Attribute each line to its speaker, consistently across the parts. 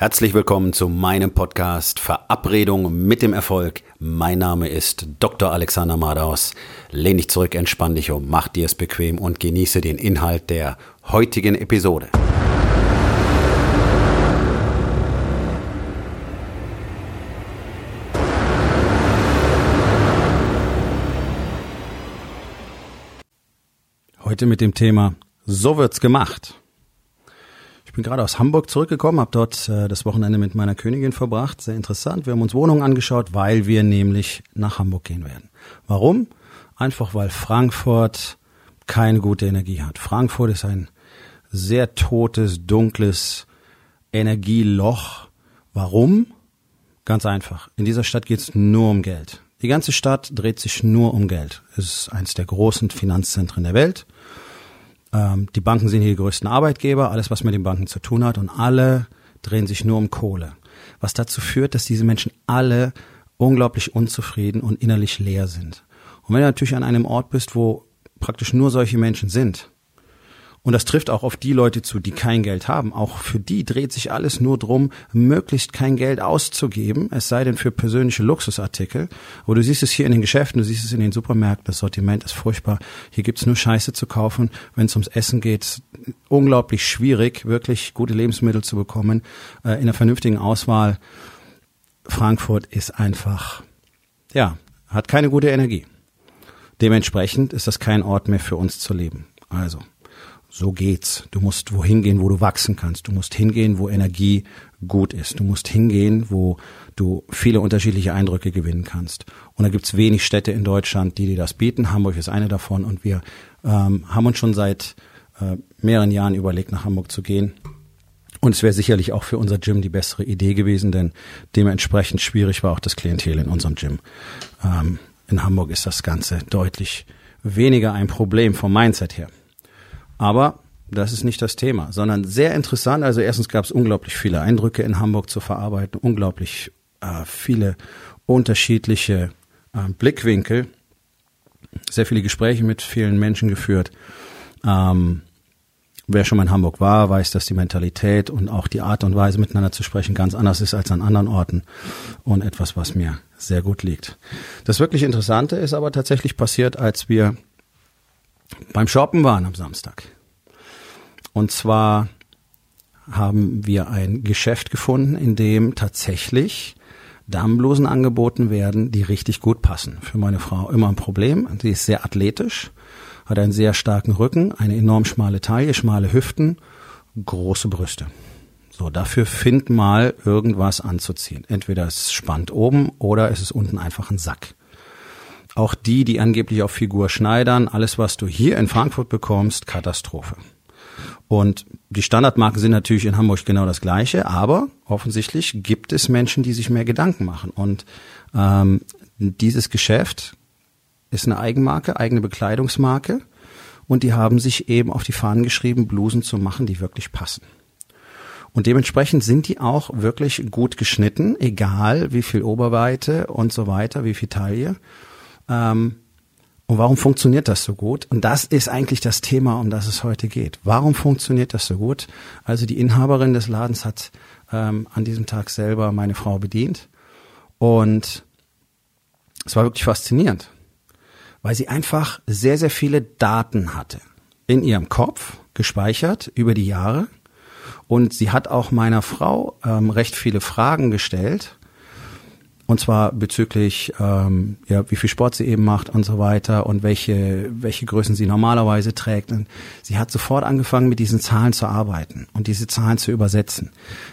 Speaker 1: Herzlich willkommen zu meinem Podcast Verabredung mit dem Erfolg. Mein Name ist Dr. Alexander Madaus. Lehn dich zurück, entspann dich um, mach dir es bequem und genieße den Inhalt der heutigen Episode. Heute mit dem Thema So wird's gemacht bin gerade aus Hamburg zurückgekommen, habe dort äh, das Wochenende mit meiner Königin verbracht. Sehr interessant. Wir haben uns Wohnungen angeschaut, weil wir nämlich nach Hamburg gehen werden. Warum? Einfach weil Frankfurt keine gute Energie hat. Frankfurt ist ein sehr totes, dunkles Energieloch. Warum? Ganz einfach. In dieser Stadt geht es nur um Geld. Die ganze Stadt dreht sich nur um Geld. Es ist eines der großen Finanzzentren der Welt. Ähm, die Banken sind hier die größten Arbeitgeber, alles, was mit den Banken zu tun hat, und alle drehen sich nur um Kohle. Was dazu führt, dass diese Menschen alle unglaublich unzufrieden und innerlich leer sind. Und wenn du natürlich an einem Ort bist, wo praktisch nur solche Menschen sind, und das trifft auch auf die Leute zu, die kein Geld haben. Auch für die dreht sich alles nur drum, möglichst kein Geld auszugeben, es sei denn für persönliche Luxusartikel. Aber du siehst es hier in den Geschäften, du siehst es in den Supermärkten, das Sortiment ist furchtbar. Hier gibt's nur Scheiße zu kaufen. Wenn es ums Essen geht, unglaublich schwierig, wirklich gute Lebensmittel zu bekommen, äh, in einer vernünftigen Auswahl. Frankfurt ist einfach, ja, hat keine gute Energie. Dementsprechend ist das kein Ort mehr für uns zu leben. Also, so geht's. Du musst wohin gehen, wo du wachsen kannst. Du musst hingehen, wo Energie gut ist. Du musst hingehen, wo du viele unterschiedliche Eindrücke gewinnen kannst. Und da gibt's wenig Städte in Deutschland, die dir das bieten. Hamburg ist eine davon. Und wir ähm, haben uns schon seit äh, mehreren Jahren überlegt, nach Hamburg zu gehen. Und es wäre sicherlich auch für unser Gym die bessere Idee gewesen, denn dementsprechend schwierig war auch das Klientel in unserem Gym. Ähm, in Hamburg ist das Ganze deutlich weniger ein Problem vom Mindset her. Aber das ist nicht das Thema, sondern sehr interessant. Also erstens gab es unglaublich viele Eindrücke in Hamburg zu verarbeiten, unglaublich äh, viele unterschiedliche äh, Blickwinkel, sehr viele Gespräche mit vielen Menschen geführt. Ähm, wer schon mal in Hamburg war, weiß, dass die Mentalität und auch die Art und Weise miteinander zu sprechen ganz anders ist als an anderen Orten und etwas, was mir sehr gut liegt. Das wirklich Interessante ist aber tatsächlich passiert, als wir beim Shoppen waren am Samstag. Und zwar haben wir ein Geschäft gefunden, in dem tatsächlich Damenblusen angeboten werden, die richtig gut passen. Für meine Frau immer ein Problem. Sie ist sehr athletisch, hat einen sehr starken Rücken, eine enorm schmale Taille, schmale Hüften, große Brüste. So, dafür find mal irgendwas anzuziehen. Entweder es spannt oben oder es ist unten einfach ein Sack. Auch die, die angeblich auf Figur schneidern, alles, was du hier in Frankfurt bekommst, Katastrophe. Und die Standardmarken sind natürlich in Hamburg genau das gleiche, aber offensichtlich gibt es Menschen, die sich mehr Gedanken machen. Und ähm, dieses Geschäft ist eine Eigenmarke, eigene Bekleidungsmarke. Und die haben sich eben auf die Fahnen geschrieben, Blusen zu machen, die wirklich passen. Und dementsprechend sind die auch wirklich gut geschnitten, egal wie viel Oberweite und so weiter, wie viel Taille. Ähm, und warum funktioniert das so gut? Und das ist eigentlich das Thema, um das es heute geht. Warum funktioniert das so gut? Also die Inhaberin des Ladens hat ähm, an diesem Tag selber meine Frau bedient. Und es war wirklich faszinierend, weil sie einfach sehr, sehr viele Daten hatte in ihrem Kopf gespeichert über die Jahre. Und sie hat auch meiner Frau ähm, recht viele Fragen gestellt und zwar bezüglich, ähm, ja, wie viel Sport sie eben macht und so weiter und welche, welche Größen sie normalerweise trägt. Und sie hat sofort angefangen, mit diesen Zahlen zu arbeiten und diese Zahlen zu übersetzen.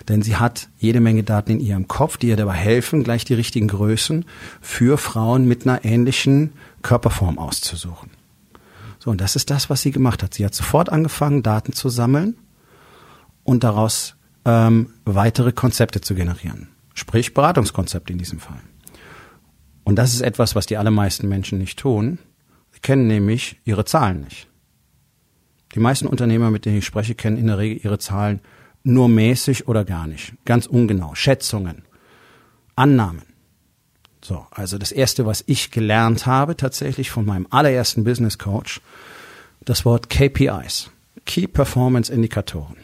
Speaker 1: Denn sie hat jede Menge Daten in ihrem Kopf, die ihr dabei helfen, gleich die richtigen Größen für Frauen mit einer ähnlichen Körperform auszusuchen. So, und das ist das, was sie gemacht hat. Sie hat sofort angefangen, Daten zu sammeln und daraus ähm, weitere Konzepte zu generieren. Sprich Beratungskonzept in diesem Fall. Und das ist etwas, was die allermeisten Menschen nicht tun. Sie kennen nämlich ihre Zahlen nicht. Die meisten Unternehmer, mit denen ich spreche, kennen in der Regel ihre Zahlen nur mäßig oder gar nicht. Ganz ungenau. Schätzungen. Annahmen. So, also das erste, was ich gelernt habe, tatsächlich von meinem allerersten Business Coach, das Wort KPIs. Key Performance Indikatoren.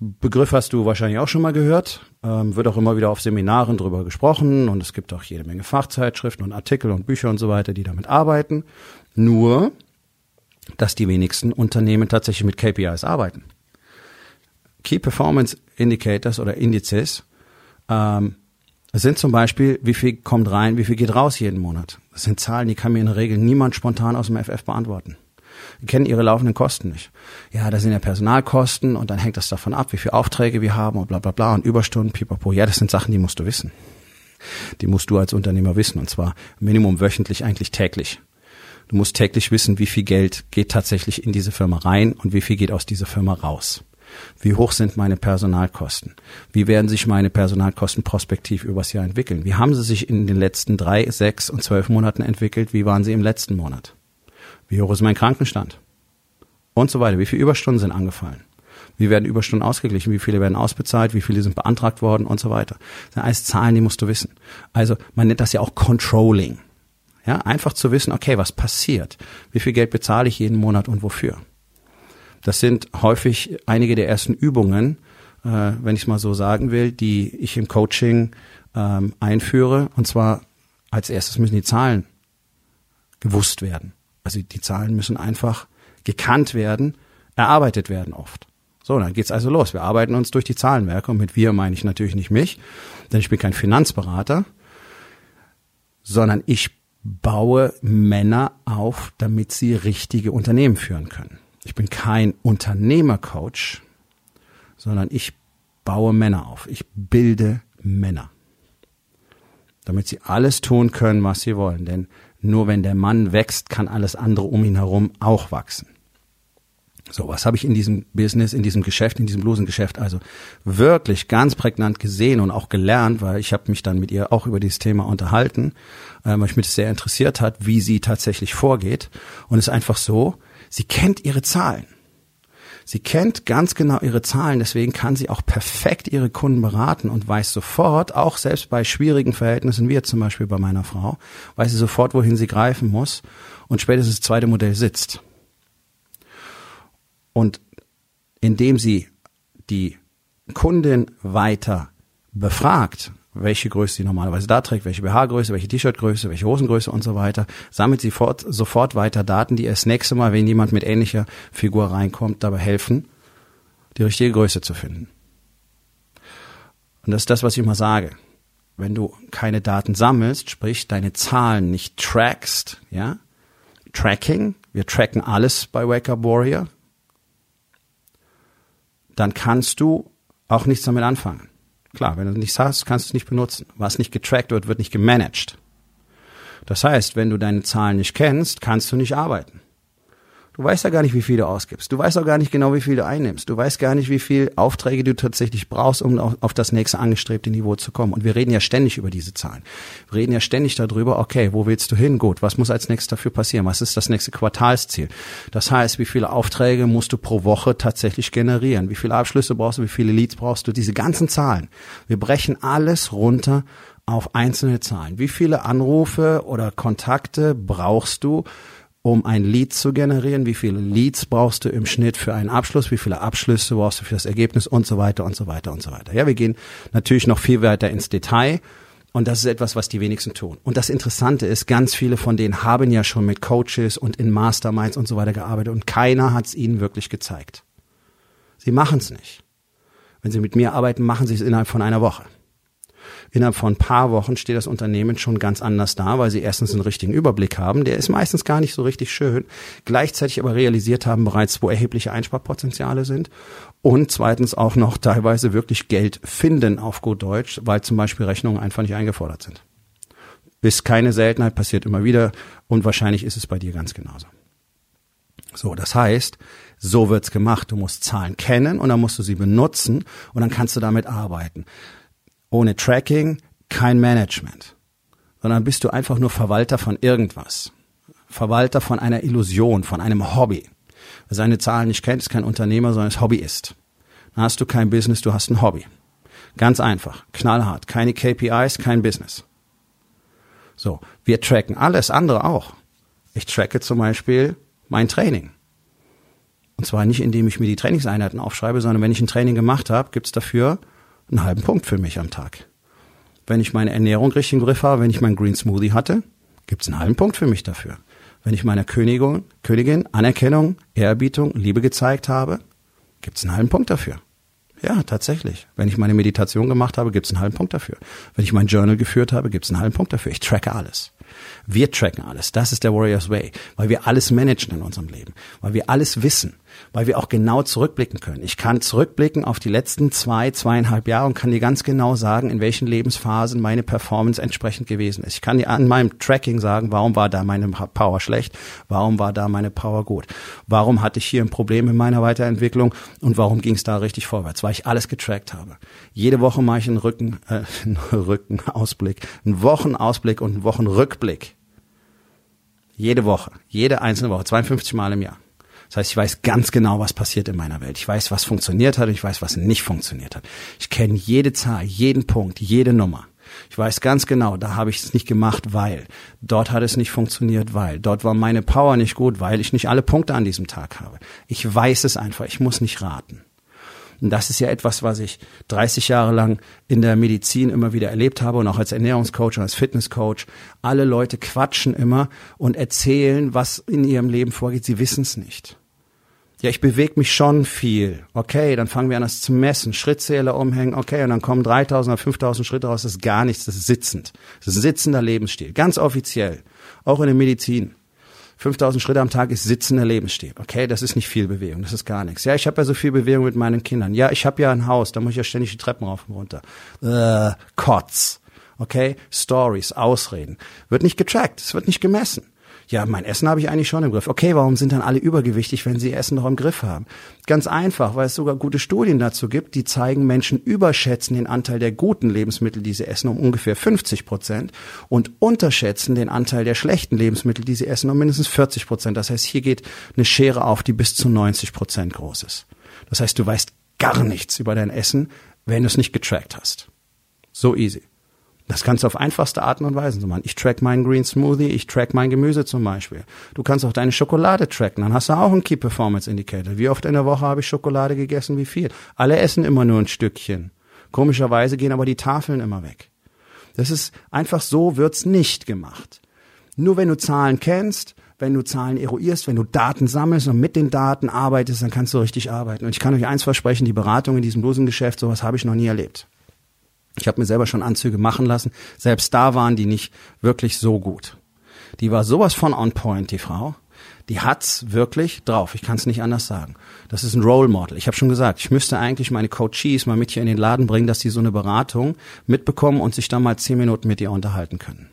Speaker 1: Begriff hast du wahrscheinlich auch schon mal gehört, ähm, wird auch immer wieder auf Seminaren drüber gesprochen und es gibt auch jede Menge Fachzeitschriften und Artikel und Bücher und so weiter, die damit arbeiten. Nur, dass die wenigsten Unternehmen tatsächlich mit KPIs arbeiten. Key Performance Indicators oder Indizes ähm, sind zum Beispiel, wie viel kommt rein, wie viel geht raus jeden Monat. Das sind Zahlen, die kann mir in der Regel niemand spontan aus dem FF beantworten. Kennen ihre laufenden Kosten nicht. Ja, da sind ja Personalkosten und dann hängt das davon ab, wie viele Aufträge wir haben und bla bla bla und Überstunden, pipapo. Ja, das sind Sachen, die musst du wissen. Die musst du als Unternehmer wissen und zwar Minimum wöchentlich, eigentlich täglich. Du musst täglich wissen, wie viel Geld geht tatsächlich in diese Firma rein und wie viel geht aus dieser Firma raus. Wie hoch sind meine Personalkosten? Wie werden sich meine Personalkosten prospektiv übers Jahr entwickeln? Wie haben sie sich in den letzten drei, sechs und zwölf Monaten entwickelt? Wie waren sie im letzten Monat? Wie hoch ist mein Krankenstand? Und so weiter. Wie viele Überstunden sind angefallen? Wie werden Überstunden ausgeglichen? Wie viele werden ausbezahlt? Wie viele sind beantragt worden? Und so weiter. Das sind alles Zahlen, die musst du wissen. Also man nennt das ja auch Controlling. Ja, einfach zu wissen, okay, was passiert? Wie viel Geld bezahle ich jeden Monat und wofür? Das sind häufig einige der ersten Übungen, äh, wenn ich es mal so sagen will, die ich im Coaching ähm, einführe. Und zwar als erstes müssen die Zahlen gewusst werden. Also die Zahlen müssen einfach gekannt werden, erarbeitet werden oft. So, dann geht's also los. Wir arbeiten uns durch die Zahlenwerke und mit wir meine ich natürlich nicht mich, denn ich bin kein Finanzberater, sondern ich baue Männer auf, damit sie richtige Unternehmen führen können. Ich bin kein Unternehmercoach, sondern ich baue Männer auf. Ich bilde Männer. Damit sie alles tun können, was sie wollen. Denn nur wenn der Mann wächst, kann alles andere um ihn herum auch wachsen. So, was habe ich in diesem Business, in diesem Geschäft, in diesem Blusengeschäft also wirklich ganz prägnant gesehen und auch gelernt, weil ich habe mich dann mit ihr auch über dieses Thema unterhalten, äh, weil mich das sehr interessiert hat, wie sie tatsächlich vorgeht. Und es ist einfach so, Sie kennt ihre Zahlen. Sie kennt ganz genau ihre Zahlen, deswegen kann sie auch perfekt ihre Kunden beraten und weiß sofort, auch selbst bei schwierigen Verhältnissen, wie jetzt zum Beispiel bei meiner Frau, weiß sie sofort, wohin sie greifen muss und spätestens das zweite Modell sitzt. Und indem sie die Kundin weiter befragt, welche Größe sie normalerweise da trägt, welche BH-Größe, welche T-Shirt-Größe, welche Hosengröße und so weiter, sammelt sie fort, sofort weiter Daten, die erst nächste Mal, wenn jemand mit ähnlicher Figur reinkommt, dabei helfen, die richtige Größe zu finden. Und das ist das, was ich immer sage. Wenn du keine Daten sammelst, sprich deine Zahlen nicht trackst, ja, Tracking, wir tracken alles bei Wake Up Warrior, dann kannst du auch nichts damit anfangen. Klar, wenn du nichts hast, kannst du es nicht benutzen. Was nicht getrackt wird, wird nicht gemanagt. Das heißt, wenn du deine Zahlen nicht kennst, kannst du nicht arbeiten. Du weißt ja gar nicht, wie viel du ausgibst. Du weißt auch gar nicht genau, wie viel du einnimmst. Du weißt gar nicht, wie viel Aufträge du tatsächlich brauchst, um auf das nächste angestrebte Niveau zu kommen. Und wir reden ja ständig über diese Zahlen. Wir reden ja ständig darüber, okay, wo willst du hin? Gut, was muss als nächstes dafür passieren? Was ist das nächste Quartalsziel? Das heißt, wie viele Aufträge musst du pro Woche tatsächlich generieren? Wie viele Abschlüsse brauchst du? Wie viele Leads brauchst du? Diese ganzen Zahlen. Wir brechen alles runter auf einzelne Zahlen. Wie viele Anrufe oder Kontakte brauchst du? Um ein Lead zu generieren, wie viele Leads brauchst du im Schnitt für einen Abschluss, wie viele Abschlüsse brauchst du für das Ergebnis und so weiter und so weiter und so weiter. Ja, wir gehen natürlich noch viel weiter ins Detail und das ist etwas, was die wenigsten tun. Und das Interessante ist, ganz viele von denen haben ja schon mit Coaches und in Masterminds und so weiter gearbeitet und keiner hat es ihnen wirklich gezeigt. Sie machen es nicht. Wenn sie mit mir arbeiten, machen sie es innerhalb von einer Woche. Innerhalb von ein paar Wochen steht das Unternehmen schon ganz anders da, weil sie erstens einen richtigen Überblick haben. Der ist meistens gar nicht so richtig schön. Gleichzeitig aber realisiert haben bereits, wo erhebliche Einsparpotenziale sind. Und zweitens auch noch teilweise wirklich Geld finden auf gut Deutsch, weil zum Beispiel Rechnungen einfach nicht eingefordert sind. Ist keine Seltenheit, passiert immer wieder und wahrscheinlich ist es bei dir ganz genauso. So, das heißt, so wird's gemacht. Du musst Zahlen kennen und dann musst du sie benutzen und dann kannst du damit arbeiten ohne Tracking kein Management, sondern bist du einfach nur Verwalter von irgendwas. Verwalter von einer Illusion, von einem Hobby. Wer seine Zahlen nicht kennt, ist kein Unternehmer, sondern ist Hobbyist. Dann hast du kein Business, du hast ein Hobby. Ganz einfach, knallhart, keine KPIs, kein Business. So, wir tracken alles andere auch. Ich tracke zum Beispiel mein Training. Und zwar nicht, indem ich mir die Trainingseinheiten aufschreibe, sondern wenn ich ein Training gemacht habe, gibt's dafür einen halben Punkt für mich am Tag. Wenn ich meine Ernährung richtig im Griff habe, wenn ich meinen Green Smoothie hatte, gibt's einen halben Punkt für mich dafür. Wenn ich meiner Königin, Königin Anerkennung, Ehrerbietung, Liebe gezeigt habe, gibt's einen halben Punkt dafür. Ja, tatsächlich. Wenn ich meine Meditation gemacht habe, gibt's einen halben Punkt dafür. Wenn ich mein Journal geführt habe, gibt's einen halben Punkt dafür. Ich tracke alles. Wir tracken alles. Das ist der Warriors Way, weil wir alles managen in unserem Leben, weil wir alles wissen, weil wir auch genau zurückblicken können. Ich kann zurückblicken auf die letzten zwei, zweieinhalb Jahre und kann dir ganz genau sagen, in welchen Lebensphasen meine Performance entsprechend gewesen ist. Ich kann dir an meinem Tracking sagen, warum war da meine Power schlecht, warum war da meine Power gut, warum hatte ich hier ein Problem in meiner Weiterentwicklung und warum ging es da richtig vorwärts, weil ich alles getrackt habe. Jede Woche mache ich einen Rücken, äh, einen Rückenausblick, einen Wochenausblick und einen Wochenrückblick. Jede Woche, jede einzelne Woche, 52 Mal im Jahr. Das heißt, ich weiß ganz genau, was passiert in meiner Welt. Ich weiß, was funktioniert hat und ich weiß, was nicht funktioniert hat. Ich kenne jede Zahl, jeden Punkt, jede Nummer. Ich weiß ganz genau, da habe ich es nicht gemacht, weil. Dort hat es nicht funktioniert, weil. Dort war meine Power nicht gut, weil ich nicht alle Punkte an diesem Tag habe. Ich weiß es einfach, ich muss nicht raten. Und das ist ja etwas, was ich 30 Jahre lang in der Medizin immer wieder erlebt habe und auch als Ernährungscoach und als Fitnesscoach. Alle Leute quatschen immer und erzählen, was in ihrem Leben vorgeht. Sie wissen es nicht. Ja, ich bewege mich schon viel. Okay, dann fangen wir an, das zu messen. Schrittzähler umhängen. Okay, und dann kommen 3000 oder 5000 Schritte raus. Das ist gar nichts. Das ist sitzend. Das ist ein sitzender Lebensstil. Ganz offiziell. Auch in der Medizin. 5000 Schritte am Tag ist sitzender Lebensstil. Okay, das ist nicht viel Bewegung, das ist gar nichts. Ja, ich habe ja so viel Bewegung mit meinen Kindern. Ja, ich habe ja ein Haus, da muss ich ja ständig die Treppen rauf und runter. Äh, Kotz. Okay, Stories, Ausreden. Wird nicht getrackt, es wird nicht gemessen ja, mein Essen habe ich eigentlich schon im Griff. Okay, warum sind dann alle übergewichtig, wenn sie Essen noch im Griff haben? Ganz einfach, weil es sogar gute Studien dazu gibt, die zeigen, Menschen überschätzen den Anteil der guten Lebensmittel, die sie essen, um ungefähr 50 Prozent und unterschätzen den Anteil der schlechten Lebensmittel, die sie essen, um mindestens 40 Prozent. Das heißt, hier geht eine Schere auf, die bis zu 90 Prozent groß ist. Das heißt, du weißt gar nichts über dein Essen, wenn du es nicht getrackt hast. So easy. Das kannst du auf einfachste Arten und Weisen machen. Ich track meinen Green Smoothie, ich track mein Gemüse zum Beispiel. Du kannst auch deine Schokolade tracken, dann hast du auch einen Key Performance Indicator. Wie oft in der Woche habe ich Schokolade gegessen, wie viel? Alle essen immer nur ein Stückchen. Komischerweise gehen aber die Tafeln immer weg. Das ist einfach so wird's nicht gemacht. Nur wenn du Zahlen kennst, wenn du Zahlen eruierst, wenn du Daten sammelst und mit den Daten arbeitest, dann kannst du richtig arbeiten. Und ich kann euch eins versprechen, die Beratung in diesem Dosengeschäft, sowas habe ich noch nie erlebt. Ich habe mir selber schon Anzüge machen lassen. Selbst da waren die nicht wirklich so gut. Die war sowas von on point, die Frau. Die hat's wirklich drauf. Ich kann es nicht anders sagen. Das ist ein Role Model. Ich habe schon gesagt, ich müsste eigentlich meine Coaches mal mit hier in den Laden bringen, dass die so eine Beratung mitbekommen und sich dann mal zehn Minuten mit ihr unterhalten können.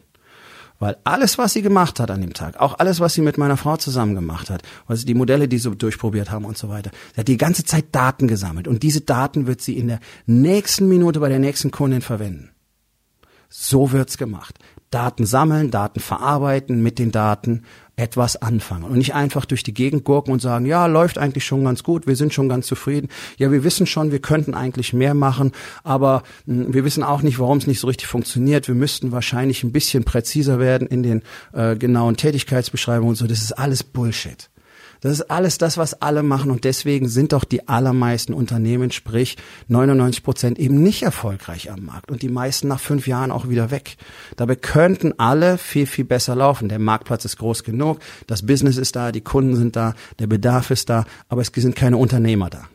Speaker 1: Weil alles, was sie gemacht hat an dem Tag, auch alles, was sie mit meiner Frau zusammen gemacht hat, also die Modelle, die sie durchprobiert haben und so weiter, sie hat die ganze Zeit Daten gesammelt. Und diese Daten wird sie in der nächsten Minute bei der nächsten Kundin verwenden. So wird's gemacht. Daten sammeln, Daten verarbeiten, mit den Daten etwas anfangen und nicht einfach durch die Gegend gurken und sagen, ja, läuft eigentlich schon ganz gut, wir sind schon ganz zufrieden. Ja, wir wissen schon, wir könnten eigentlich mehr machen, aber mh, hm, wir wissen auch nicht, warum es nicht so richtig funktioniert. Wir müssten wahrscheinlich ein bisschen präziser werden in den äh, genauen Tätigkeitsbeschreibungen und so. Das ist alles Bullshit. Das ist alles das, was alle machen und deswegen sind doch die allermeisten Unternehmen, sprich 99 Prozent, eben nicht erfolgreich am Markt und die meisten nach fünf Jahren auch wieder weg. Dabei könnten alle viel, viel besser laufen. Der Marktplatz ist groß genug, das Business ist da, die Kunden sind da, der Bedarf ist da, aber es sind keine Unternehmer da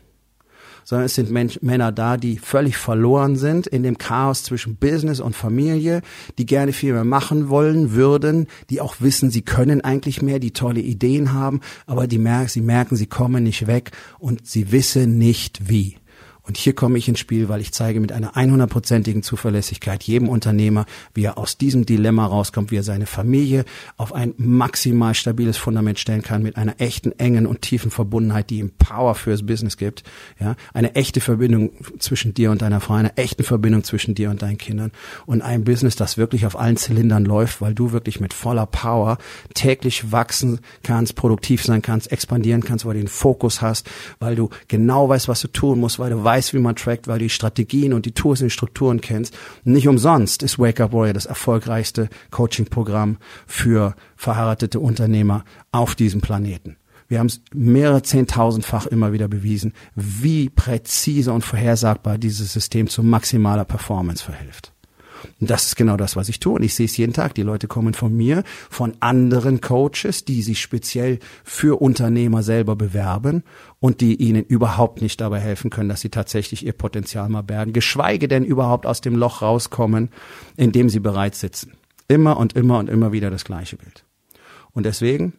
Speaker 1: sondern es sind Mensch, Männer da, die völlig verloren sind in dem Chaos zwischen Business und Familie, die gerne viel mehr machen wollen würden, die auch wissen, sie können eigentlich mehr, die tolle Ideen haben, aber die merken, sie merken, sie kommen nicht weg und sie wissen nicht wie. Und hier komme ich ins Spiel, weil ich zeige mit einer 100%igen Zuverlässigkeit jedem Unternehmer, wie er aus diesem Dilemma rauskommt, wie er seine Familie auf ein maximal stabiles Fundament stellen kann, mit einer echten, engen und tiefen Verbundenheit, die ihm Power fürs Business gibt. Ja, eine echte Verbindung zwischen dir und deiner Frau, eine echte Verbindung zwischen dir und deinen Kindern und ein Business, das wirklich auf allen Zylindern läuft, weil du wirklich mit voller Power täglich wachsen kannst, produktiv sein kannst, expandieren kannst, weil du den Fokus hast, weil du genau weißt, was du tun musst, weil du weißt, wie man trackt, weil du die Strategien und die Tools und die Strukturen kennst. Nicht umsonst ist Wake Up Warrior das erfolgreichste Coaching-Programm für verheiratete Unternehmer auf diesem Planeten. Wir haben es mehrere zehntausendfach immer wieder bewiesen, wie präzise und vorhersagbar dieses System zu maximaler Performance verhilft. Und das ist genau das, was ich tue. Und ich sehe es jeden Tag. Die Leute kommen von mir, von anderen Coaches, die sich speziell für Unternehmer selber bewerben und die ihnen überhaupt nicht dabei helfen können, dass sie tatsächlich ihr Potenzial mal bergen, geschweige denn überhaupt aus dem Loch rauskommen, in dem sie bereits sitzen. Immer und immer und immer wieder das gleiche Bild. Und deswegen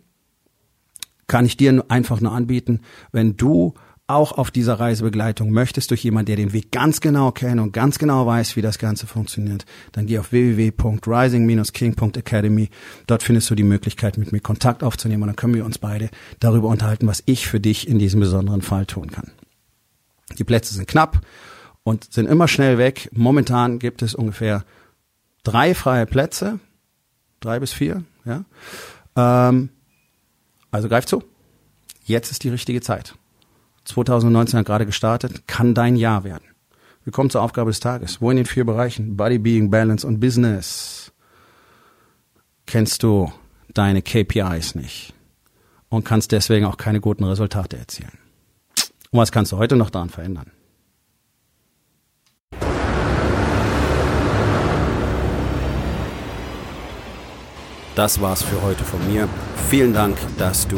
Speaker 1: kann ich dir einfach nur anbieten, wenn du auch auf dieser Reisebegleitung möchtest durch jemanden, der den Weg ganz genau kennt und ganz genau weiß, wie das Ganze funktioniert, dann geh auf www.rising-king.academy. Dort findest du die Möglichkeit, mit mir Kontakt aufzunehmen und dann können wir uns beide darüber unterhalten, was ich für dich in diesem besonderen Fall tun kann. Die Plätze sind knapp und sind immer schnell weg. Momentan gibt es ungefähr drei freie Plätze, drei bis vier, ja. Ähm, also greif zu. Jetzt ist die richtige Zeit. 2019 hat gerade gestartet, kann dein Jahr werden. Wir kommen zur Aufgabe des Tages. Wo in den vier Bereichen Body, Being, Balance und Business kennst du deine KPIs nicht und kannst deswegen auch keine guten Resultate erzielen. Und was kannst du heute noch daran verändern? Das war's für heute von mir. Vielen Dank, dass du